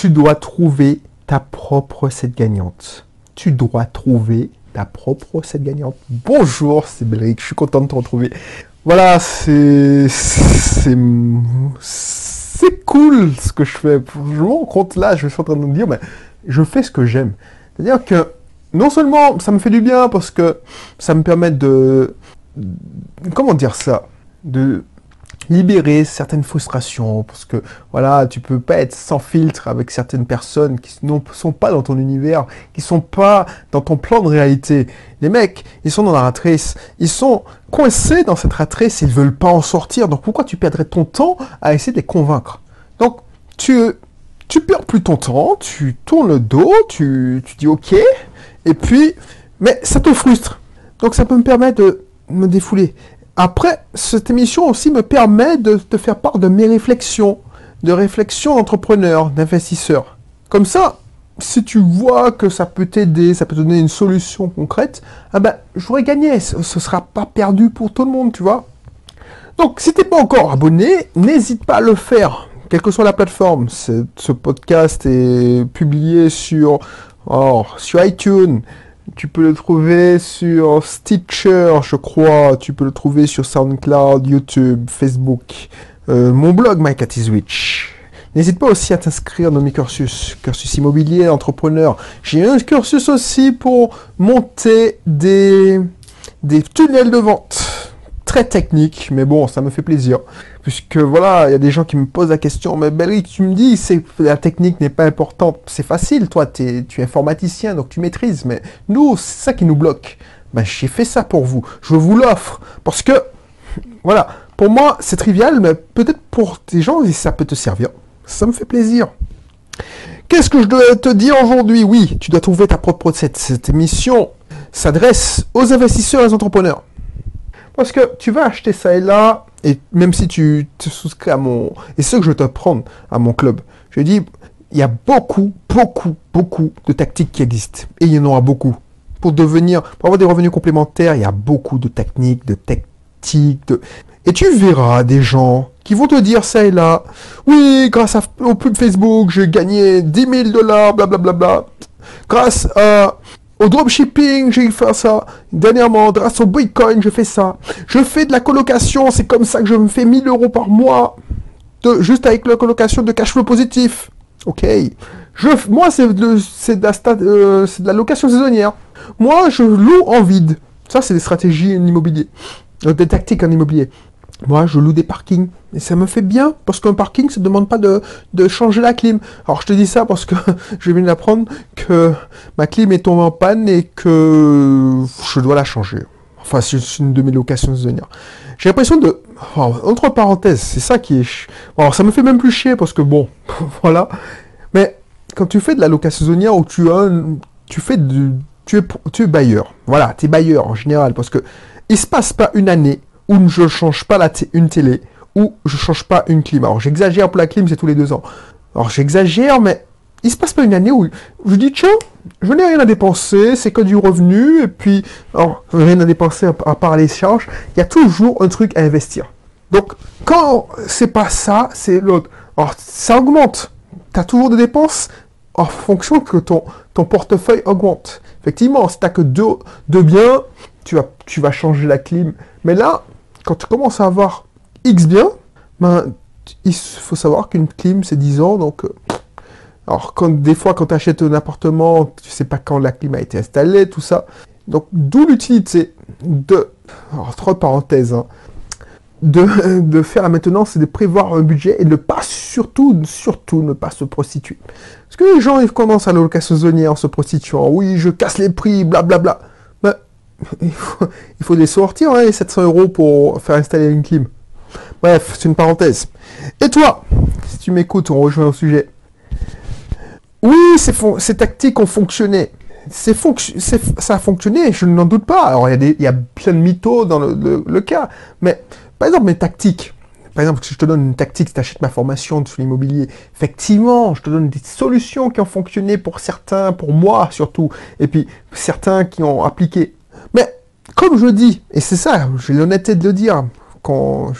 tu dois trouver ta propre recette gagnante. Tu dois trouver ta propre recette gagnante. Bonjour, c'est Belric, je suis content de te retrouver. Voilà, c'est c'est cool ce que je fais. Je me rends compte là, je suis en train de me dire, mais je fais ce que j'aime. C'est-à-dire que non seulement ça me fait du bien parce que ça me permet de comment dire ça, de libérer certaines frustrations, parce que voilà, tu peux pas être sans filtre avec certaines personnes qui ne sont pas dans ton univers, qui sont pas dans ton plan de réalité. Les mecs, ils sont dans la ratrice, ils sont coincés dans cette ratrice, ils veulent pas en sortir, donc pourquoi tu perdrais ton temps à essayer de les convaincre? Donc, tu, tu perds plus ton temps, tu tournes le dos, tu, tu dis ok, et puis, mais ça te frustre. Donc ça peut me permettre de me défouler. Après, cette émission aussi me permet de te faire part de mes réflexions, de réflexions d'entrepreneurs, d'investisseurs. Comme ça, si tu vois que ça peut t'aider, ça peut te donner une solution concrète, ah ben, j'aurais gagné. Ce ne sera pas perdu pour tout le monde, tu vois. Donc, si tu n'es pas encore abonné, n'hésite pas à le faire. Quelle que soit la plateforme, ce podcast est publié sur, oh, sur iTunes, tu peux le trouver sur Stitcher, je crois. Tu peux le trouver sur SoundCloud, YouTube, Facebook. Euh, mon blog, My. N'hésite pas aussi à t'inscrire dans mes cursus. Cursus immobilier, entrepreneur. J'ai un cursus aussi pour monter des, des tunnels de vente très technique, mais bon, ça me fait plaisir. Puisque voilà, il y a des gens qui me posent la question, mais Belric, tu me dis, c'est la technique n'est pas importante. C'est facile, toi, tu es informaticien, donc tu maîtrises, mais nous, c'est ça qui nous bloque. Ben, j'ai fait ça pour vous. Je vous l'offre. Parce que, voilà, pour moi, c'est trivial, mais peut-être pour des gens, ça peut te servir. Ça me fait plaisir. Qu'est-ce que je dois te dire aujourd'hui? Oui, tu dois trouver ta propre recette. Cette émission s'adresse aux investisseurs et aux entrepreneurs. Parce que tu vas acheter ça et là, et même si tu te souscris à mon... Et ce que je te prendre à mon club, je dis, il y a beaucoup, beaucoup, beaucoup de tactiques qui existent. Et il y en aura beaucoup. Pour devenir, pour avoir des revenus complémentaires, il y a beaucoup de techniques, de tactiques, de... Et tu verras des gens qui vont te dire ça et là, oui, grâce à, au pub Facebook, j'ai gagné 10 000 dollars, blablabla. Grâce à au dropshipping, j'ai fait ça. Dernièrement, grâce au Bitcoin, je fais ça. Je fais de la colocation, c'est comme ça que je me fais 1000 euros par mois. Juste avec la colocation de cash flow positif. Ok. Moi, c'est de, la, euh, de la location saisonnière. Moi, je loue en vide. Ça, c'est des stratégies en immobilier. Euh, des tactiques en immobilier. Moi, je loue des parkings. Et ça me fait bien, parce qu'un parking, ça ne demande pas de, changer la clim. Alors, je te dis ça parce que je viens d'apprendre que ma clim est tombée en panne et que je dois la changer. Enfin, c'est une de mes locations saisonnières. J'ai l'impression de... entre parenthèses, c'est ça qui est... Alors, ça me fait même plus chier parce que, bon, voilà. Mais quand tu fais de la location saisonnière où tu as... Tu fais de... Tu es, tu es bailleur. Voilà, tu es bailleur en général parce que il se passe pas une année où je change pas la une télé, ou je change pas une clim. Alors j'exagère pour la clim, c'est tous les deux ans. Alors j'exagère, mais il se passe pas une année où je dis tiens, je n'ai rien à dépenser, c'est que du revenu, et puis rien à dépenser à, part les charges, il y a toujours un truc à investir. Donc quand c'est pas ça, c'est l'autre. Alors ça augmente. Tu as toujours des dépenses en fonction que ton, ton portefeuille augmente. Effectivement, si tu n'as que deux, deux biens, tu vas, tu vas changer la clim. Mais là, quand tu commences à avoir X bien, ben, il faut savoir qu'une clim, c'est 10 ans, donc... Euh, alors, des fois, quand tu achètes un appartement, tu sais pas quand la clim a été installée, tout ça. Donc, d'où l'utilité de... Alors, trois parenthèses, hein, de, faire la maintenance et de prévoir un budget et de ne pas, surtout, surtout, ne pas se prostituer. Parce que les gens, ils commencent à la saisonnière en se prostituant. Oui, je casse les prix, blablabla. Bla, bla il faut, les sortir, hein, les 700 euros pour faire installer une clim. Bref, c'est une parenthèse. Et toi, si tu m'écoutes, on rejoint au sujet. Oui, ces, tactiques ont fonctionné. ça a fonctionné, je n'en doute pas. Alors, il y, a plein de mythos dans le, cas. Mais, par exemple, mes tactiques. Par exemple, si je te donne une tactique, si tu achètes ma formation sur l'immobilier, effectivement, je te donne des solutions qui ont fonctionné pour certains, pour moi surtout, et puis certains qui ont appliqué. Mais comme je dis, et c'est ça, j'ai l'honnêteté de le dire, quand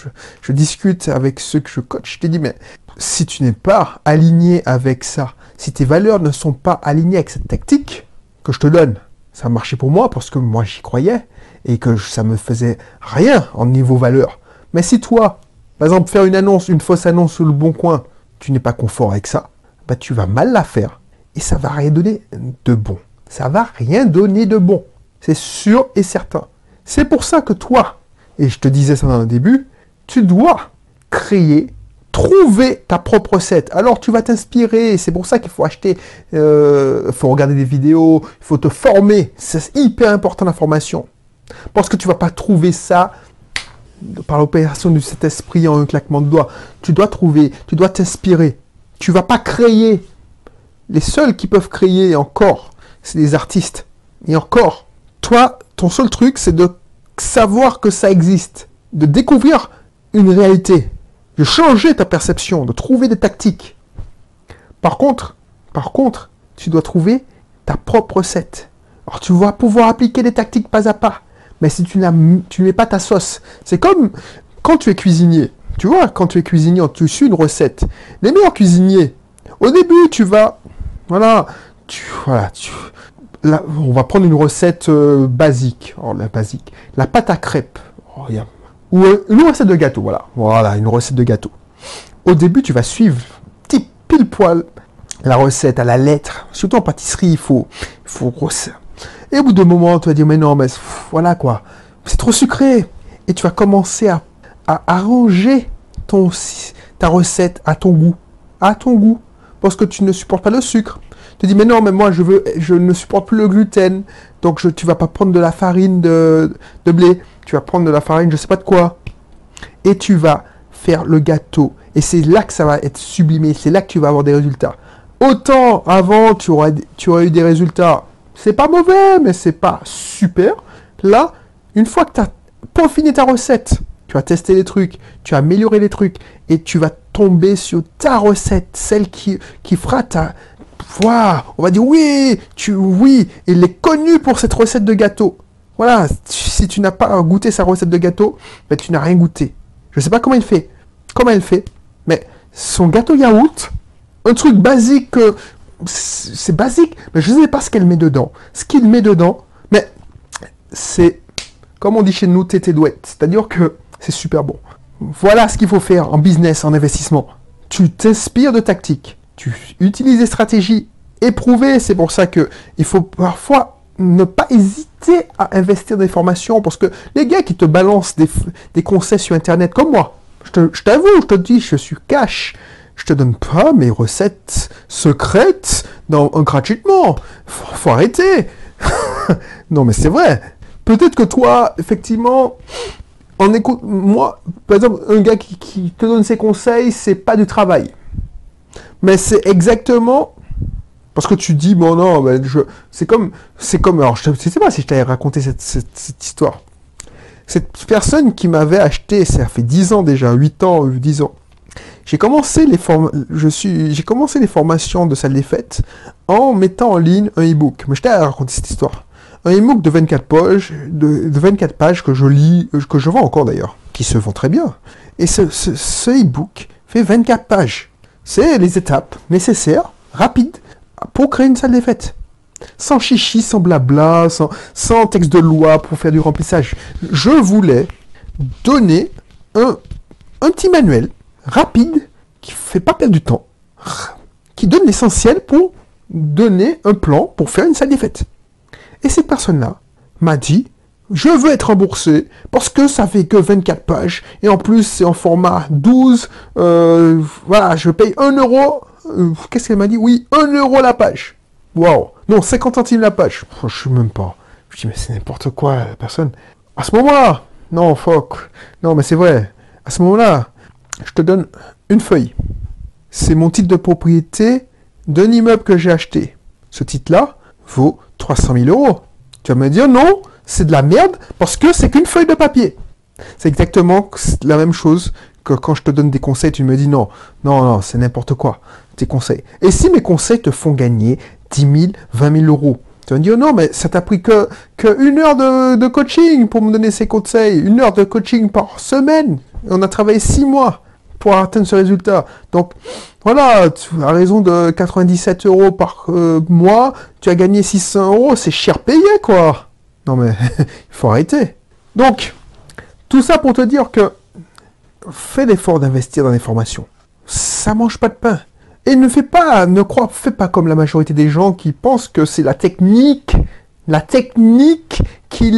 je, discute avec ceux que je coach, je te dis, mais si tu n'es pas aligné avec ça, si tes valeurs ne sont pas alignées avec cette tactique que je te donne, ça a marché pour moi parce que moi j'y croyais et que ça me faisait rien en niveau valeur. Mais si toi, par exemple, faire une annonce, une fausse annonce sur le bon coin, tu n'es pas confort avec ça, bah tu vas mal la faire et ça va rien donner de bon. Ça va rien donner de bon. C'est sûr et certain. C'est pour ça que toi, et je te disais ça dans le début, tu dois créer, trouver ta propre recette. Alors tu vas t'inspirer, c'est pour ça qu'il faut acheter, il euh, faut regarder des vidéos, il faut te former. C'est hyper important la formation. Parce que tu vas pas trouver ça par l'opération de cet esprit en un claquement de doigts. Tu dois trouver, tu dois t'inspirer. Tu vas pas créer. Les seuls qui peuvent créer encore, c'est les artistes. Et encore, toi, ton seul truc, c'est de savoir que ça existe, de découvrir une réalité, de changer ta perception, de trouver des tactiques. Par contre, par contre, tu dois trouver ta propre recette. Alors tu vas pouvoir appliquer des tactiques pas à pas. Mais si tu mets pas ta sauce, c'est comme quand tu es cuisinier. Tu vois, quand tu es cuisinier, tu suis une recette. Les meilleurs cuisiniers, au début, tu vas, voilà, tu, voilà, tu, on va prendre une recette euh, basique. Oh, la basique. La pâte à crêpes. Oh, Ou euh, une recette de gâteau, voilà. Voilà, une recette de gâteau. Au début, tu vas suivre pile poil la recette à la lettre. Surtout en pâtisserie, il faut, il faut Et au bout d'un moment, tu vas dire, mais non, mais voilà quoi. C'est trop sucré. Et tu vas commencer à, à arranger ton, ta recette à ton goût. À ton goût. Parce que tu ne supportes pas le sucre te dis mais non mais moi je veux je ne supporte plus le gluten. Donc je, tu vas pas prendre de la farine de, blé. Tu vas prendre de la farine je sais pas de quoi. Et tu vas faire le gâteau. Et c'est là que ça va être sublimé. C'est là que tu vas avoir des résultats. Autant avant tu aurais eu des résultats. C'est pas mauvais mais c'est pas super. Là une fois que tu as peaufiné ta recette tu as testé les trucs, tu as amélioré les trucs, et tu vas tomber sur ta recette, celle qui, qui fera ta, voilà, on va dire oui, tu, oui, il est connu pour cette recette de gâteau. Voilà, si tu n'as pas goûté sa recette de gâteau, ben, tu n'as rien goûté. Je ne sais pas comment il fait, comment elle fait, mais son gâteau yaourt, un truc basique, c'est basique, mais je ne sais pas ce qu'elle met dedans. Ce qu'il met dedans, mais c'est, comme on dit chez nous, tété douette. C'est-à-dire que c'est super bon. Voilà ce qu'il faut faire en business, en investissement. Tu t'inspires de tactiques tu utilises des stratégies éprouvées. C'est pour ça que il faut parfois ne pas hésiter à investir dans des formations parce que les gars qui te balancent des, conseils sur Internet comme moi, je t'avoue, je, te dis, je suis cash. Je te donne pas mes recettes secrètes dans, gratuitement. Faut, faut arrêter. non, mais c'est vrai. Peut-être que toi, effectivement, en écoute, moi, par exemple, un gars qui, qui te donne ses conseils, c'est pas du travail. Mais c'est exactement parce que tu dis bon non, je, c'est comme, c'est comme, alors je ne sais pas si je t'avais raconté cette, cette, histoire. Cette personne qui m'avait acheté, ça fait 10 ans déjà, 8 ans, 10 ans. J'ai commencé les form... je suis, j'ai commencé les formations de salle des fêtes en mettant en ligne un e-book. Mais je t'ai raconté cette histoire. Un e-book de 24 pages, de, 24 pages que je lis, que je vends encore d'ailleurs, qui se vend très bien. Et ce, ce, ce e-book fait 24 pages. C'est les étapes nécessaires, rapides, pour créer une salle des fêtes. Sans chichi, sans blabla, sans, texte de loi pour faire du remplissage. Je voulais donner un, un petit manuel rapide qui fait pas perdre du temps, qui donne l'essentiel pour donner un plan pour faire une salle des fêtes. Et cette personne-là m'a dit, je veux être remboursé parce que ça fait que 24 pages et en plus c'est en format 12. Euh, voilà, je paye 1 euro. Euh, qu'est-ce qu'elle m'a dit? Oui, 1 euro la page. Waouh Non, 50 centimes la page. je sais même pas. Je dis, mais c'est n'importe quoi, la personne. À ce moment-là, non, fuck. Non, mais c'est vrai. À ce moment-là, je te donne une feuille. C'est mon titre de propriété d'un immeuble que j'ai acheté. Ce titre-là vaut 300 000 euros. Tu vas me dire non, c'est de la merde parce que c'est qu'une feuille de papier. C'est exactement la même chose que quand je te donne des conseils, tu me dis non, non, non, c'est n'importe quoi, tes conseils. Et si mes conseils te font gagner 10 000, 20 000 euros, tu vas me dire non, mais ça t'a pris que, une heure de, coaching pour me donner ces conseils, une heure de coaching par semaine. On a travaillé six mois. pour atteindre ce résultat. Donc, voilà, à raison de 97 euros par euh, mois, tu as gagné 600 euros, c'est cher payé, quoi. Non, mais il faut arrêter. Donc, tout ça pour te dire que fais l'effort d'investir dans les formations. Ça mange pas de pain. Et ne fais pas, ne crois, fais pas comme la majorité des gens qui pensent que c'est la technique, la technique qui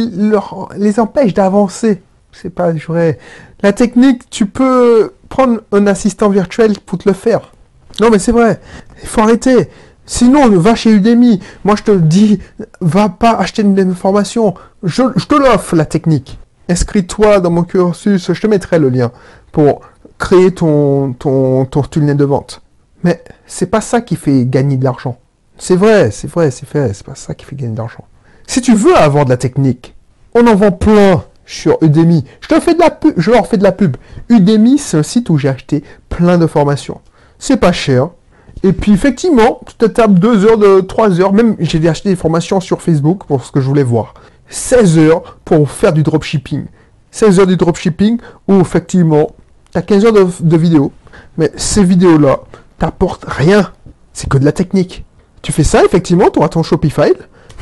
les empêche d'avancer. C'est pas vrai. La technique, tu peux prendre un assistant virtuel pour te le faire. Non, mais c'est vrai. Il faut arrêter. Sinon, va chez Udemy. Moi, je te dis, va pas acheter une formation. Je, je te l'offre, la technique. Inscris-toi dans mon cursus. Je te mettrai le lien pour créer ton, ton, ton tunnel de vente. Mais c'est pas ça qui fait gagner de l'argent. C'est vrai, c'est vrai, c'est vrai. C'est pas ça qui fait gagner de l'argent. Si tu veux avoir de la technique, on en vend plein sur Udemy. Je te fais de la pub, je leur fais de la pub. Udemy, c'est un site où j'ai acheté plein de formations. C'est pas cher. Et puis effectivement, tu te tapes 2 heures, de 3 heures. Même j'ai acheté des formations sur Facebook pour ce que je voulais voir. 16 heures pour faire du dropshipping. 16 heures du dropshipping où effectivement, tu as 15 heures de, vidéos. Mais ces vidéos-là t'apportent rien. C'est que de la technique. Tu fais ça, effectivement, tu auras ton Shopify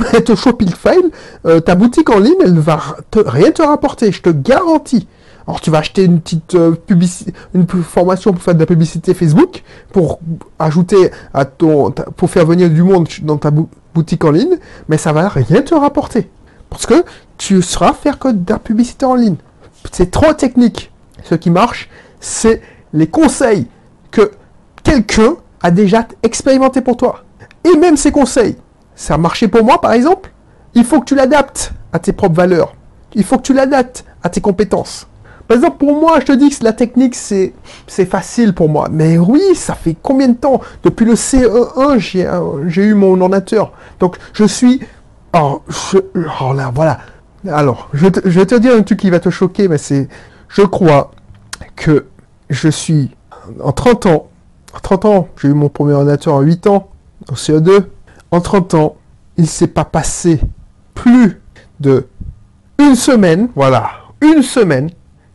ton Shopify, euh, ta boutique en ligne, elle va rien te rapporter, je te garantis. Alors tu vas acheter une petite euh, une formation pour faire de la publicité Facebook, pour ajouter à ton, pour faire venir du monde dans ta boutique en ligne, mais ça va rien te rapporter. Parce que tu seras faire que de la publicité en ligne. C'est trop technique. Ce qui marche, c'est les conseils que quelqu'un a déjà expérimenté pour toi. Et même ces conseils, ça a marché pour moi, par exemple. Il faut que tu l'adaptes à tes propres valeurs. Il faut que tu l'adaptes à tes compétences. Par exemple, pour moi, je te dis que la technique, c'est, facile pour moi. Mais oui, ça fait combien de temps? Depuis le CE1, j'ai, eu mon ordinateur. Donc, je suis... Oh, oh là, voilà. Alors, je, vais te dire un truc qui va te choquer, mais c'est... Je crois que je suis... En 30 ans, en 30 ans, j'ai eu mon premier ordinateur en 8 ans, au CE2 en 30 ans, il s'est pas passé plus de une semaine, voilà, une semaine,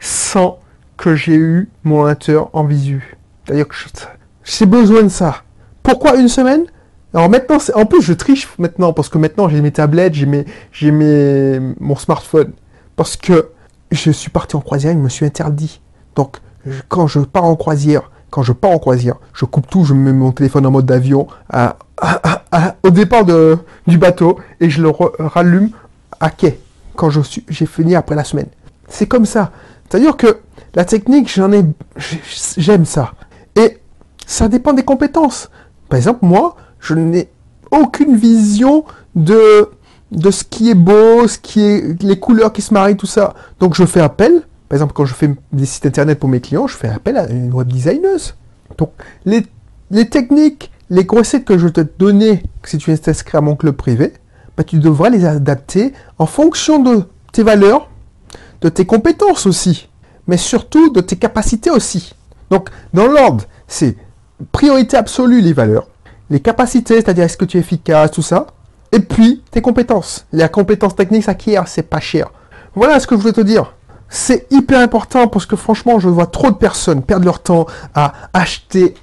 sans que j'ai eu mon ordinateur en visu. C'est-à-dire j'ai besoin de ça. Pourquoi une semaine? Alors maintenant, en plus je triche maintenant, parce que maintenant j'ai mes tablettes, j'ai mes, mes, mon smartphone. Parce que je suis parti en croisière, il me suis interdit. Donc quand je pars en croisière, quand je pars en croisière, je coupe tout, je mets mon téléphone en mode d'avion au départ de, du bateau et je le rallume à quai quand je suis, j'ai fini après la semaine. C'est comme ça. C'est-à-dire que la technique, j'aime ça. Et ça dépend des compétences. Par exemple, moi, je n'ai aucune vision de, ce qui est beau, ce qui est, les couleurs qui se marient, tout ça. Donc je fais appel par exemple, quand je fais des sites internet pour mes clients, je fais appel à une web designer. Donc, les, techniques, les recettes que je te donner si tu es inscrit à mon club privé, bah, tu devras les adapter en fonction de tes valeurs, de tes compétences aussi, mais surtout de tes capacités aussi. Donc, dans l'ordre, c'est priorité absolue les valeurs, les capacités, c'est-à-dire est-ce que tu es efficace, tout ça, et puis tes compétences. Les compétences techniques s'acquièrent, c'est pas cher. Voilà ce que je voulais te dire. C'est hyper important parce que franchement, je vois trop de personnes perdre leur temps à acheter,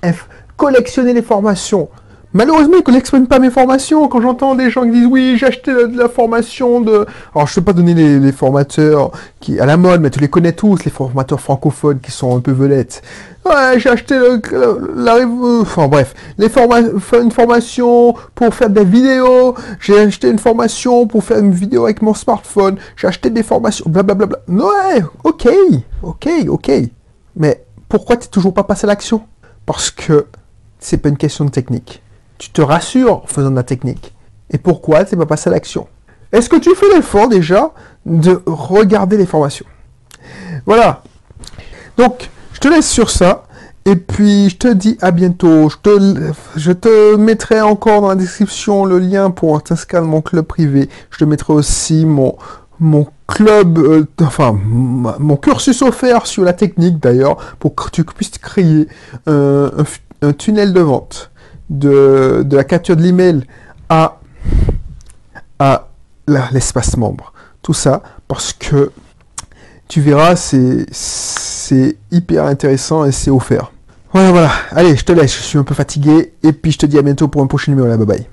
collectionner les formations. Malheureusement, ils ne collectionnent pas mes formations. Quand j'entends des gens qui disent oui, j'ai acheté de la formation de... Alors, je ne peux pas donner les, formateurs qui à la mode, mais tu les connais tous, les formateurs francophones qui sont un peu velettes. Ouais, j'ai acheté la, Enfin bref, les une formation pour faire des vidéos. J'ai acheté une formation pour faire une vidéo avec mon smartphone. J'ai acheté des formations, blablabla. Ouais, ok, ok, ok. Mais pourquoi tu n'es toujours pas passé à l'action? Parce que c'est pas une question de technique. Tu te rassures en faisant de la technique. Et pourquoi tu n'es pas passé à l'action? Est-ce que tu fais l'effort déjà de regarder les formations? Voilà. Donc, je te laisse sur ça. Et puis, je te dis à bientôt. Je te, je te mettrai encore dans la description le lien pour t'inscrire mon club privé. Je te mettrai aussi mon, mon club, euh, enfin, mon cursus offert sur la technique d'ailleurs, pour que tu puisses créer euh, un, tunnel de vente de, la capture de l'email à, à l'espace membre. Tout ça parce que tu verras, c'est c'est hyper intéressant et c'est offert. Voilà, voilà. Allez, je te laisse, je suis un peu fatigué. Et puis je te dis à bientôt pour un prochain numéro. Là, bye bye.